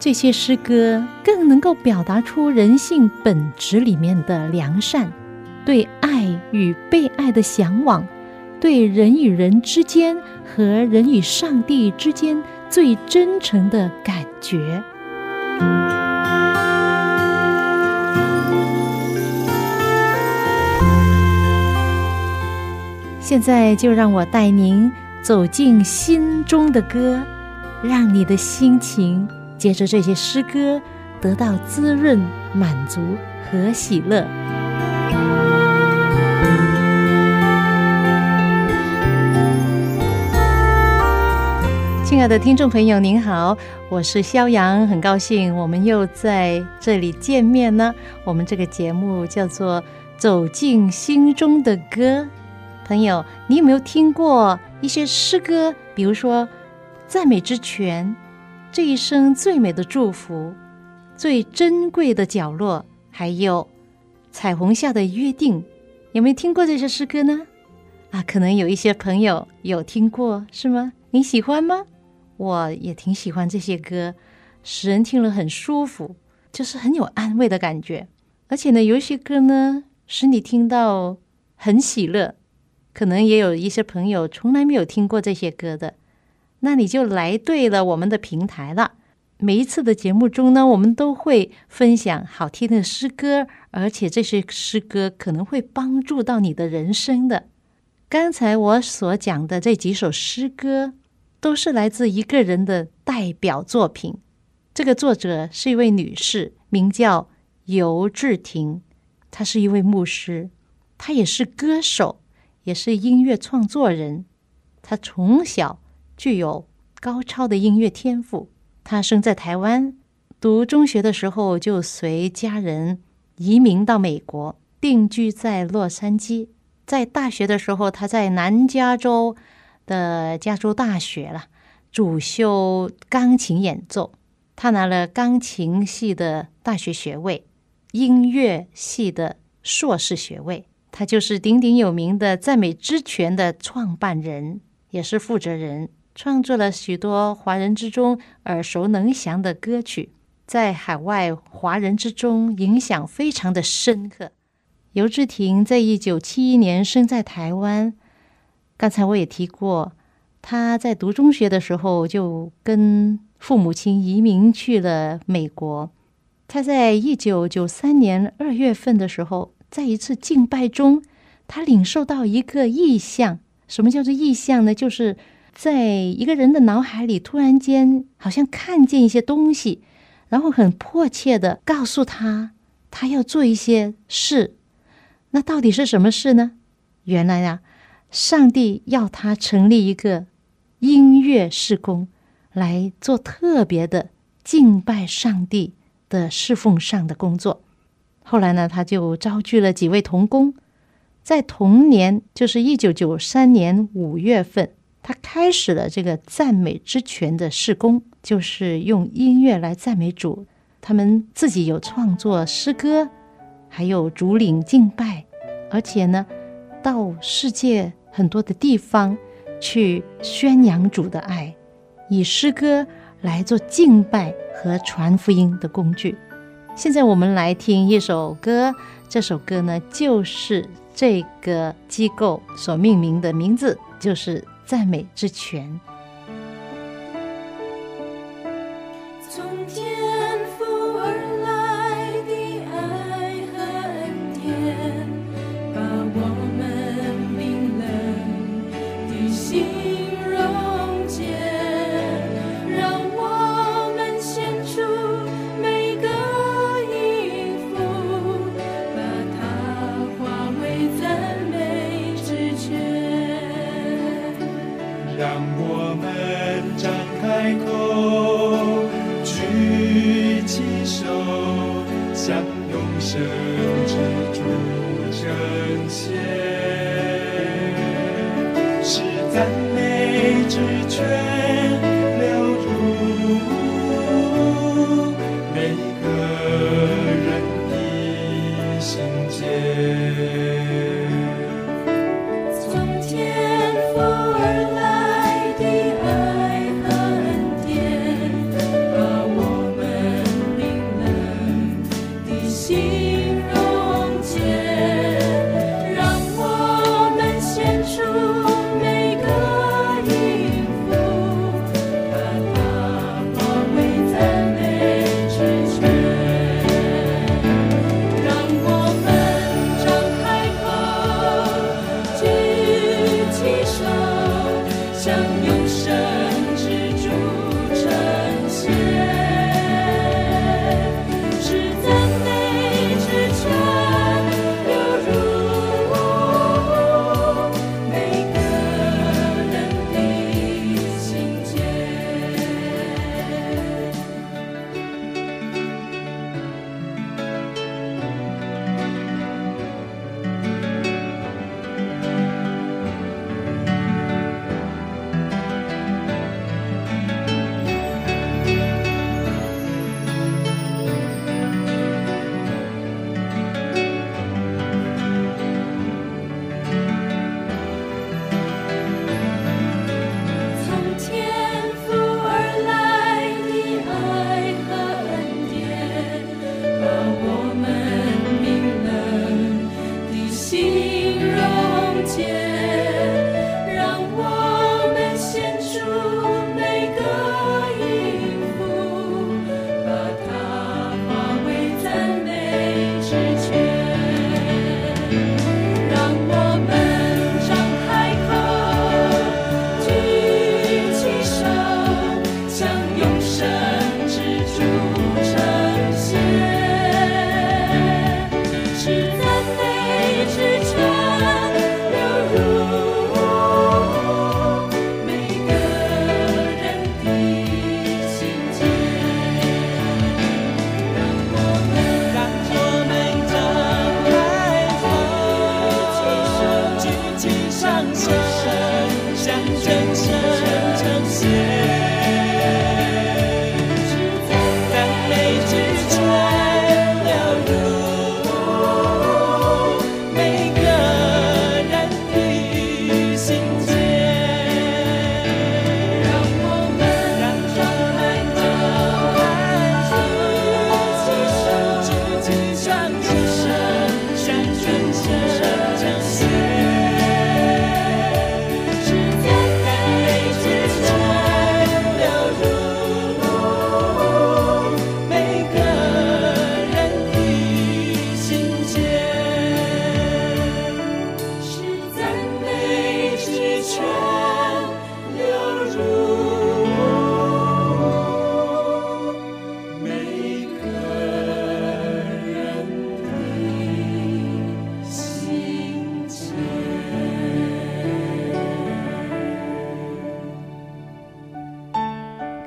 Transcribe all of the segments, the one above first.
这些诗歌更能够表达出人性本质里面的良善，对爱与被爱的向往，对人与人之间和人与上帝之间最真诚的感觉。现在就让我带您走进心中的歌，让你的心情。借着这些诗歌，得到滋润、满足和喜乐。亲爱的听众朋友，您好，我是肖阳，很高兴我们又在这里见面呢。我们这个节目叫做《走进心中的歌》。朋友，你有没有听过一些诗歌？比如说《赞美之泉》。这一生最美的祝福，最珍贵的角落，还有彩虹下的约定，有没有听过这些诗歌呢？啊，可能有一些朋友有听过，是吗？你喜欢吗？我也挺喜欢这些歌，使人听了很舒服，就是很有安慰的感觉。而且呢，有一些歌呢，使你听到很喜乐。可能也有一些朋友从来没有听过这些歌的。那你就来对了我们的平台了。每一次的节目中呢，我们都会分享好听的诗歌，而且这些诗歌可能会帮助到你的人生的。刚才我所讲的这几首诗歌，都是来自一个人的代表作品。这个作者是一位女士，名叫尤志婷，她是一位牧师，她也是歌手，也是音乐创作人。她从小。具有高超的音乐天赋。他生在台湾，读中学的时候就随家人移民到美国，定居在洛杉矶。在大学的时候，他在南加州的加州大学了，主修钢琴演奏。他拿了钢琴系的大学学位，音乐系的硕士学位。他就是鼎鼎有名的赞美之泉的创办人，也是负责人。创作了许多华人之中耳熟能详的歌曲，在海外华人之中影响非常的深刻。尤志婷在一九七一年生在台湾，刚才我也提过，他在读中学的时候就跟父母亲移民去了美国。他在一九九三年二月份的时候，在一次敬拜中，他领受到一个意象。什么叫做意象呢？就是在一个人的脑海里，突然间好像看见一些东西，然后很迫切的告诉他，他要做一些事。那到底是什么事呢？原来呀，上帝要他成立一个音乐事工，来做特别的敬拜上帝的侍奉上的工作。后来呢，他就招聚了几位童工，在同年，就是一九九三年五月份。他开始了这个赞美之泉的事工，就是用音乐来赞美主。他们自己有创作诗歌，还有主领敬拜，而且呢，到世界很多的地方去宣扬主的爱，以诗歌来做敬拜和传福音的工具。现在我们来听一首歌，这首歌呢，就是这个机构所命名的名字，就是。赞美之泉。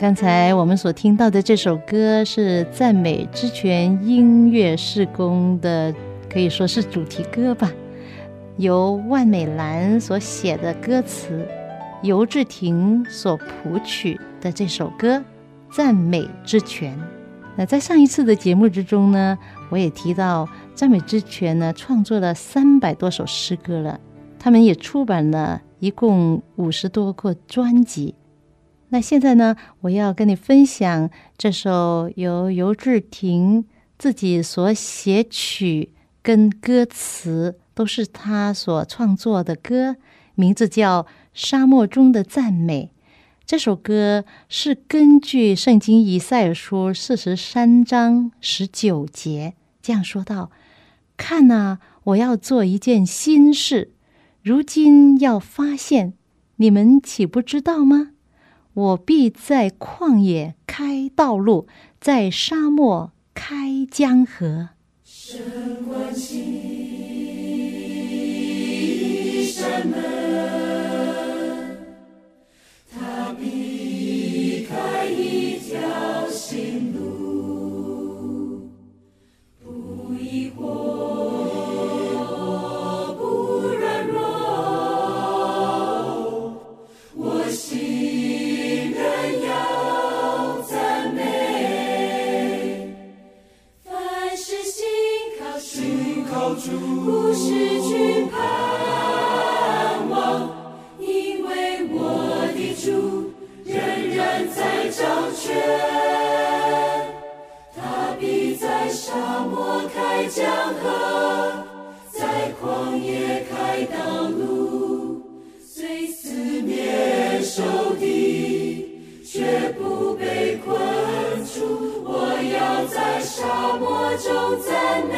刚才我们所听到的这首歌是赞美之泉音乐事工的，可以说是主题歌吧，由万美兰所写的歌词，尤志婷所谱曲的这首歌《赞美之泉》。那在上一次的节目之中呢，我也提到赞美之泉呢创作了三百多首诗歌了，他们也出版了一共五十多个专辑。那现在呢，我要跟你分享这首由尤志廷自己所写曲跟歌词都是他所创作的歌，名字叫《沙漠中的赞美》。这首歌是根据圣经以赛尔书四十三章十九节这样说道：“看呐、我要做一件新事，如今要发现，你们岂不知道吗？我必在旷野开道路，在沙漠开江河。开一扇门，他必开江河，在旷野开道路，虽四面受敌，却不被困住。我要在沙漠中赞美，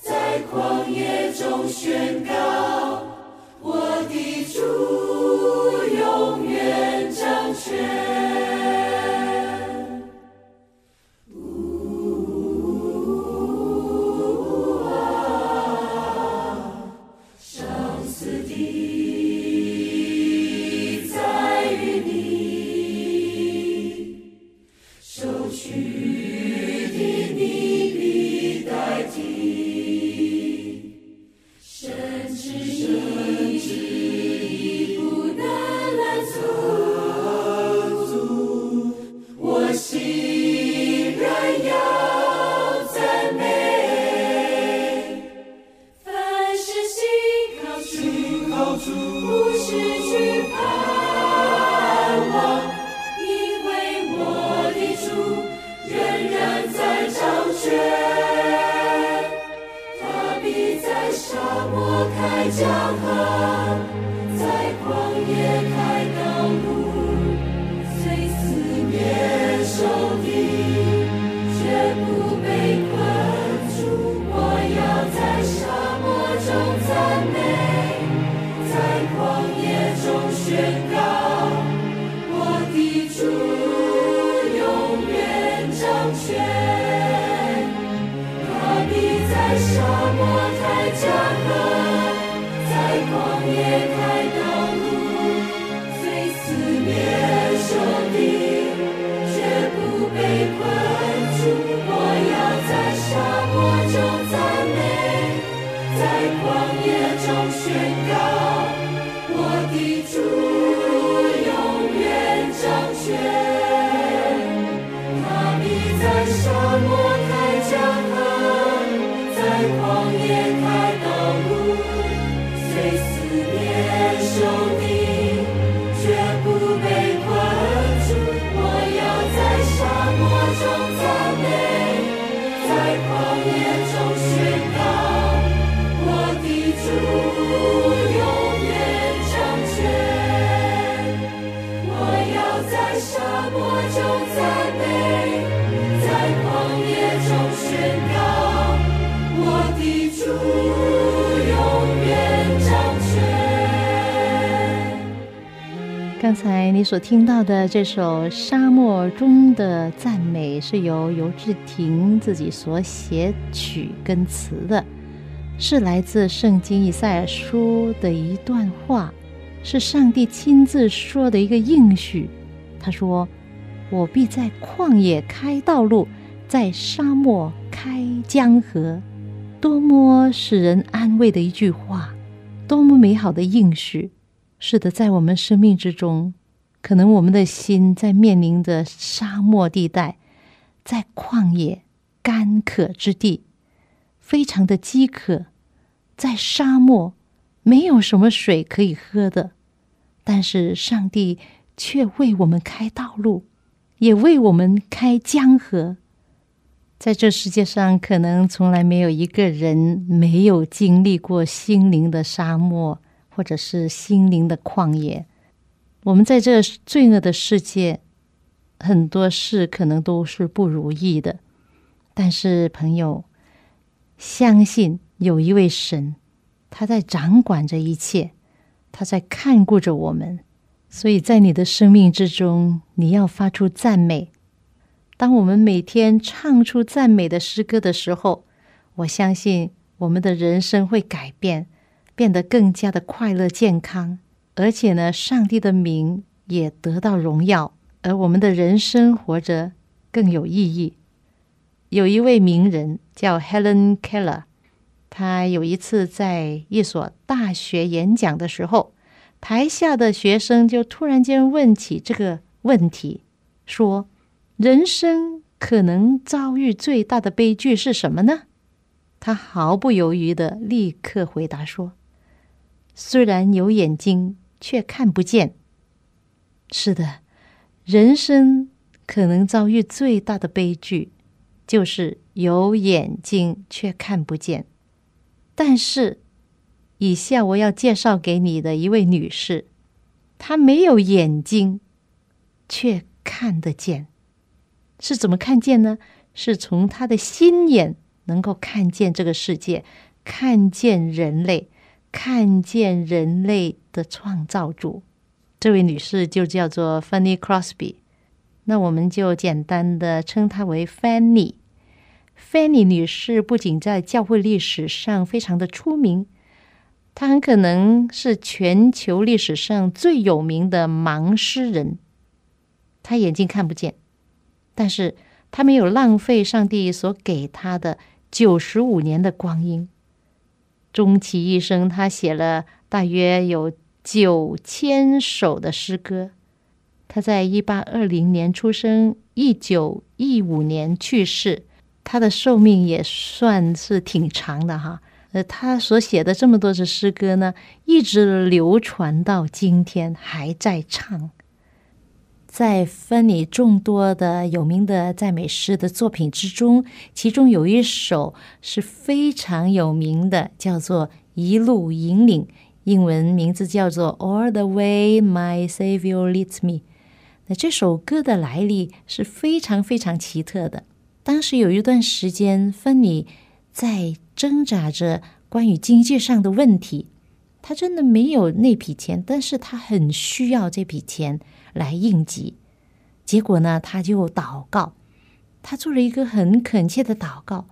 在旷野中宣告，旷刚才你所听到的这首《沙漠中的赞美》是由尤志廷自己所写曲跟词的，是来自圣经以赛亚书的一段话，是上帝亲自说的一个应许。他说：“我必在旷野开道路，在沙漠开江河。”多么使人安慰的一句话，多么美好的应许！是的，在我们生命之中，可能我们的心在面临着沙漠地带，在旷野干渴之地，非常的饥渴，在沙漠没有什么水可以喝的，但是上帝却为我们开道路，也为我们开江河。在这世界上，可能从来没有一个人没有经历过心灵的沙漠。或者是心灵的旷野，我们在这罪恶的世界，很多事可能都是不如意的。但是，朋友，相信有一位神，他在掌管着一切，他在看顾着我们。所以在你的生命之中，你要发出赞美。当我们每天唱出赞美的诗歌的时候，我相信我们的人生会改变。变得更加的快乐、健康，而且呢，上帝的名也得到荣耀，而我们的人生活着更有意义。有一位名人叫 Helen Keller，她有一次在一所大学演讲的时候，台下的学生就突然间问起这个问题，说：“人生可能遭遇最大的悲剧是什么呢？”他毫不犹豫的立刻回答说：“虽然有眼睛，却看不见。”是的，人生可能遭遇最大的悲剧，就是有眼睛却看不见。但是，以下我要介绍给你的一位女士，她没有眼睛，却看得见。是怎么看见呢？是从她的心眼能够看见这个世界，看见人类，看见人类的创造主。这位女士就叫做 Fanny Crosby，那我们就简单的称她为 Fanny。Fanny 女士不仅在教会历史上非常的出名，她很可能是全球历史上最有名的盲诗人。她眼睛看不见，但是她没有浪费上帝所给她的九十五年的光阴。终其一生，他写了大约有九千首的诗歌。他在一八二零年出生，一九一五年去世。他的寿命也算是挺长的哈。呃，他所写的这么多的诗歌呢，一直流传到今天，还在唱。在芬尼众多的有名的赞美诗的作品之中，其中有一首是非常有名的，叫做《一路引领》。英文名字叫做《All the Way My Savior Leads Me》。那这首歌的来历是非常非常奇特的。当时有一段时间，芬妮在挣扎着关于经济上的问题。他真的没有那笔钱，但是他很需要这笔钱来应急。结果呢，他就祷告，他做了一个很恳切的祷告。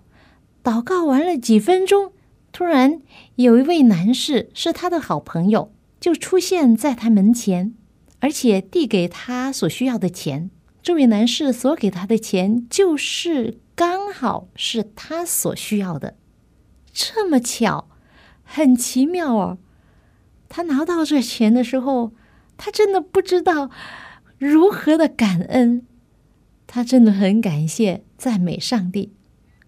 祷告完了几分钟。突然，有一位男士是他的好朋友，就出现在他门前，而且递给他所需要的钱。这位男士所给他的钱，就是刚好是他所需要的。这么巧，很奇妙哦！他拿到这钱的时候，他真的不知道如何的感恩，他真的很感谢、赞美上帝。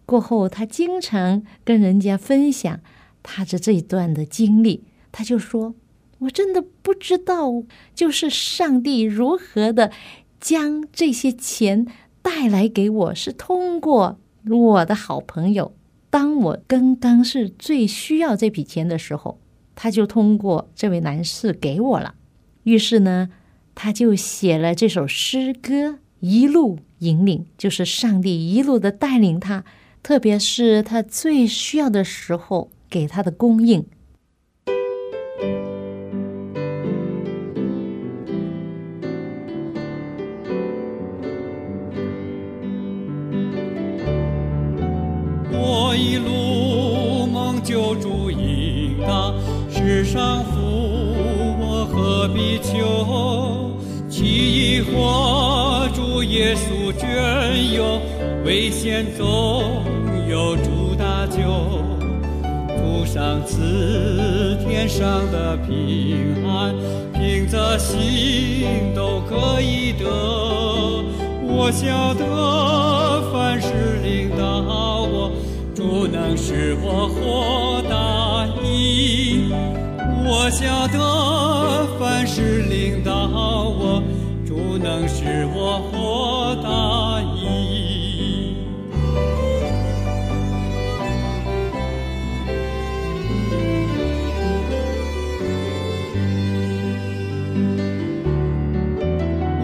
过后，他经常跟人家分享他的这一段的经历。他就说：“我真的不知道，就是上帝如何的将这些钱带来给我，是通过我的好朋友。当我刚刚是最需要这笔钱的时候，他就通过这位男士给我了。于是呢，他就写了这首诗歌，一路引领，就是上帝一路的带领他。”特别是他最需要的时候给他的供应。我一路上福我何必求？其一或主耶稣眷佑，危险总有主搭救，主上赐天上的平安，凭着心都可以得。我晓得凡事领导我，主能使我获大益。我晓得凡事领导我，主能使我获大益。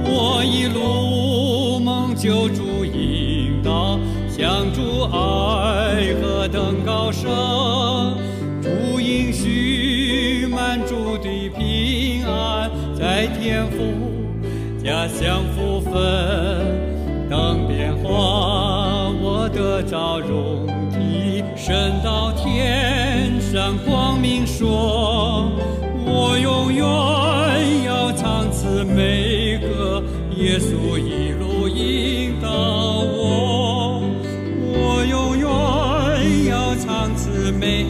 我一路梦救主引导，向主爱和等高深，主应许满主的平安，在天父家乡福分，等变化我得着容体，升到天上光明说，我永远要唱此美歌，耶稣一路引导我，我永远要长此每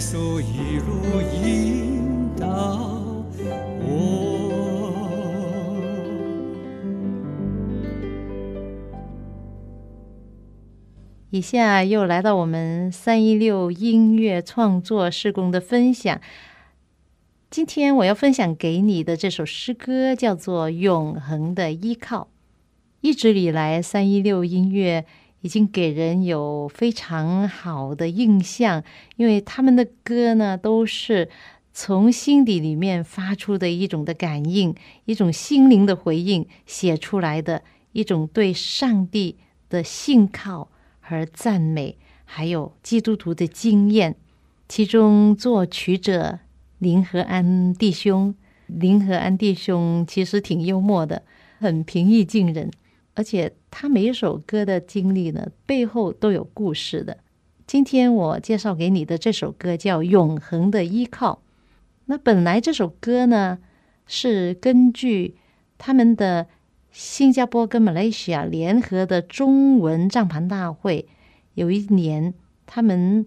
稣一路引导我。以下又来到我们三一六音乐创作施工的分享。今天我要分享给你的这首诗歌叫做《永恒的依靠》。一直以来，三一六音乐已经给人有非常好的印象，因为他们的歌呢都是从心底里面发出的一种的感应，一种心灵的回应写出来的一种对上帝的信靠。和赞美，还有基督徒的经验。其中作曲者林和安弟兄，林和安弟兄其实挺幽默的，很平易近人，而且他每一首歌的经历呢，背后都有故事的。今天我介绍给你的这首歌叫《永恒的依靠》。那本来这首歌呢，是根据他们的。新加坡跟马来西亚联合的中文帐篷大会，有一年他们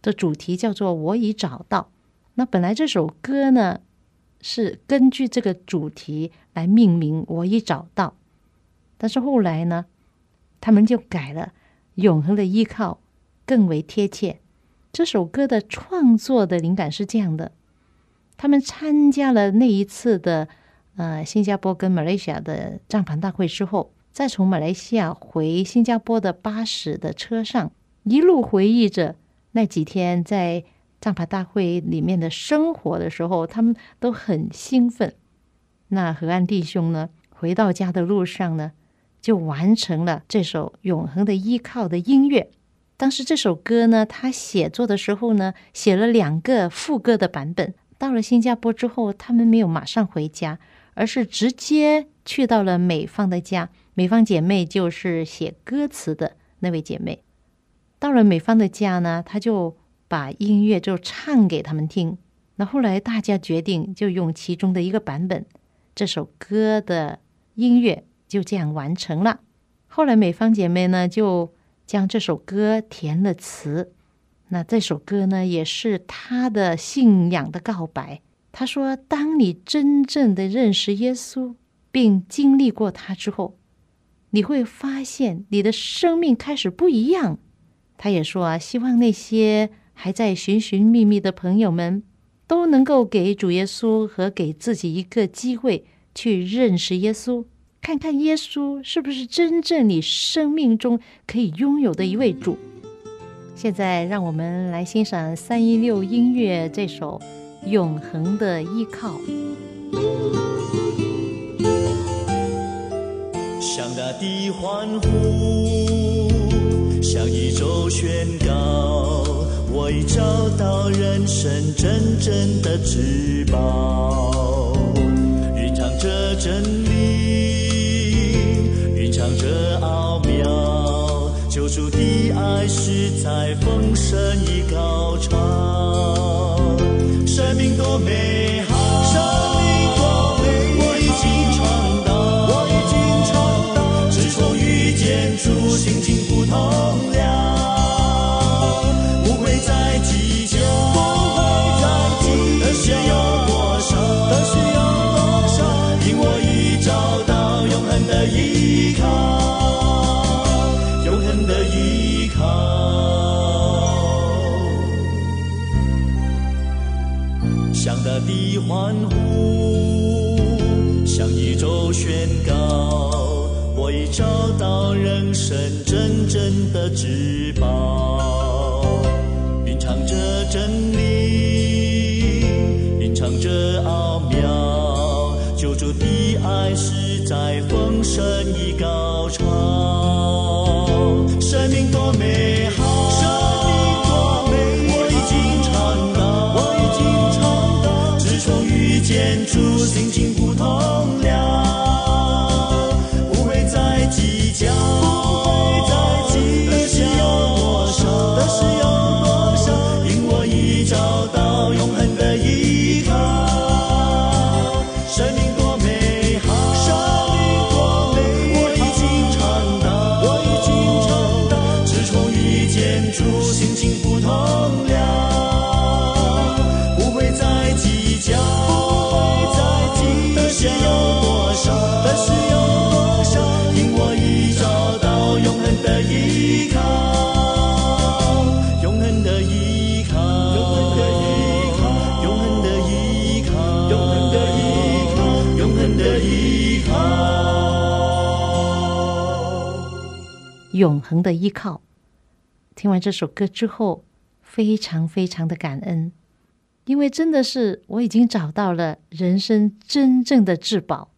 的主题叫做“我已找到”。那本来这首歌呢是根据这个主题来命名，“我已找到”。但是后来呢，他们就改了，“永恒的依靠”更为贴切。这首歌的创作的灵感是这样的：他们参加了那一次的。呃，新加坡跟马来西亚的帐篷大会之后，再从马来西亚回新加坡的巴士的车上，一路回忆着那几天在帐篷大会里面的生活的时候，他们都很兴奋。那河岸弟兄呢，回到家的路上呢，就完成了这首《永恒的依靠》的音乐。当时这首歌呢，他写作的时候呢，写了两个副歌的版本。到了新加坡之后，他们没有马上回家。而是直接去到了美方的家，美方姐妹就是写歌词的那位姐妹。到了美方的家呢，她就把音乐就唱给他们听。那后来大家决定就用其中的一个版本，这首歌的音乐就这样完成了。后来美芳姐妹呢就将这首歌填了词。那这首歌呢也是她的信仰的告白。她说：“当你真正的认识耶稣，并经历过他之后，你会发现你的生命开始不一样。”他也说：“啊，希望那些还在寻寻觅觅的朋友们，都能够给主耶稣和给自己一个机会去认识耶稣，看看耶稣是不是真正你生命中可以拥有的一位主。”现在，让我们来欣赏三一六音乐这首。永恒的依靠，向大地欢呼，向宇宙宣告，我已找到人生真正的至宝。蕴藏着真奥妙，救主的爱是在丰盛已高潮。生命多美好，生命多美好，我已经尝到，我已经尝到，自从遇见主，心情不同了，不会再计欢呼，向宇宙宣告，我已找到人生真正的至宝。蕴藏着真理，蕴藏着奥妙，救主的爱是在丰盛已高潮。心情不同了，永恒的依靠。听完这首歌之后，非常非常的感恩，因为真的是我已经找到了人生真正的至宝。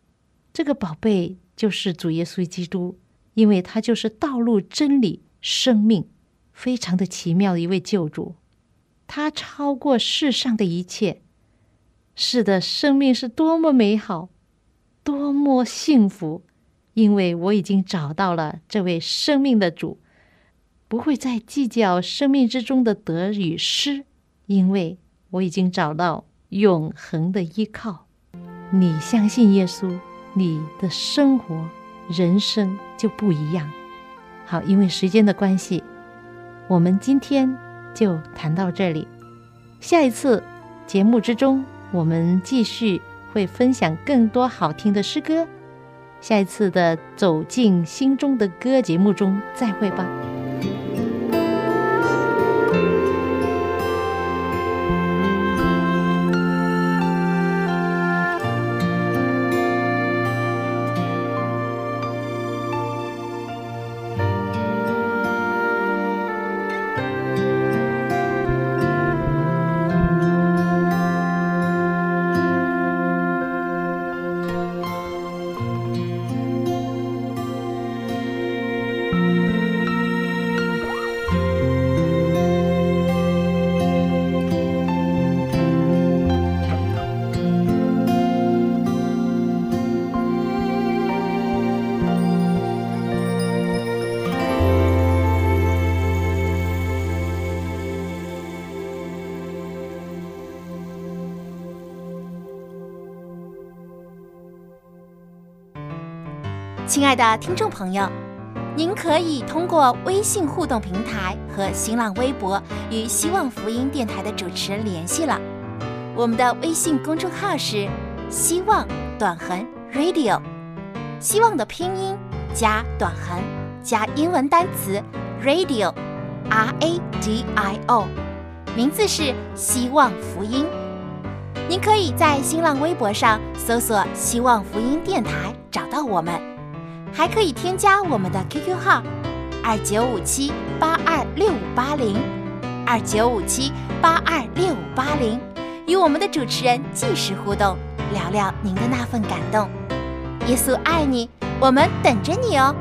这个宝贝就是主耶稣基督，因为他就是道路、真理、生命，非常的奇妙的一位救主。他超过世上的一切。是的，生命是多么美好，多么幸福，因为我已经找到了这位生命的主，不会再计较生命之中的得与失，因为我已经找到永恒的依靠。你相信耶稣，你的生活、人生就不一样。好，因为时间的关系，我们今天就谈到这里。下一次节目之中。我们继续会分享更多好听的诗歌，下一次的走进心中的歌节目中再会吧。亲爱的听众朋友，您可以通过微信互动平台和新浪微博与希望福音电台的主持人联系了。我们的微信公众号是“希望短横 Radio”，希望的拼音加短横加英文单词 Radio，R A D I O，名字是希望福音。您可以在新浪微博上搜索“希望福音电台”找到我们。还可以添加我们的 QQ 号二九五七八二六五八零二九五七八二六五八零，与我们的主持人即时互动，聊聊您的那份感动。耶稣爱你，我们等着你哦。